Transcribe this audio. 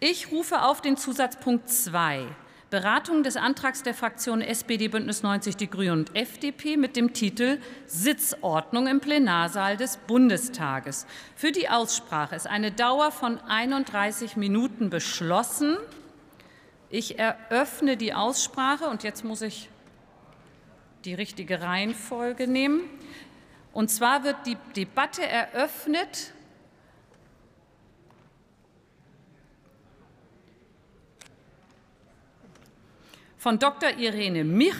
Ich rufe auf den Zusatzpunkt 2, Beratung des Antrags der Fraktionen SPD, Bündnis 90, Die Grünen und FDP mit dem Titel Sitzordnung im Plenarsaal des Bundestages. Für die Aussprache ist eine Dauer von 31 Minuten beschlossen. Ich eröffne die Aussprache und jetzt muss ich die richtige Reihenfolge nehmen. Und zwar wird die Debatte eröffnet von Dr. Irene Michael.